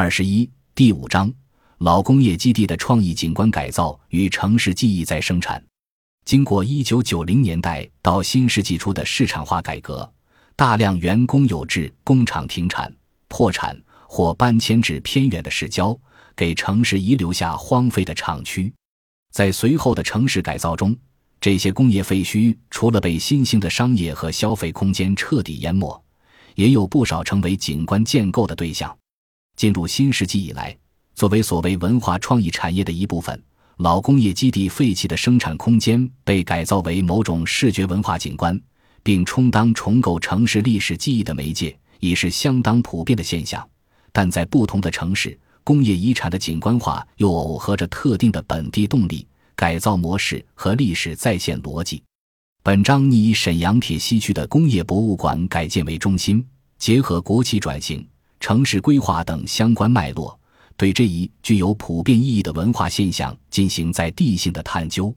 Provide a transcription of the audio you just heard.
二十一第五章老工业基地的创意景观改造与城市记忆再生产。经过一九九零年代到新世纪初的市场化改革，大量原公有制工厂停产、破产或搬迁至偏远的市郊，给城市遗留下荒废的厂区。在随后的城市改造中，这些工业废墟除了被新兴的商业和消费空间彻底淹没，也有不少成为景观建构的对象。进入新世纪以来，作为所谓文化创意产业的一部分，老工业基地废弃的生产空间被改造为某种视觉文化景观，并充当重构城市历史记忆的媒介，已是相当普遍的现象。但在不同的城市，工业遗产的景观化又耦合着特定的本地动力。改造模式和历史再现逻辑。本章拟以沈阳铁西区的工业博物馆改建为中心，结合国企转型、城市规划等相关脉络，对这一具有普遍意义的文化现象进行在地性的探究。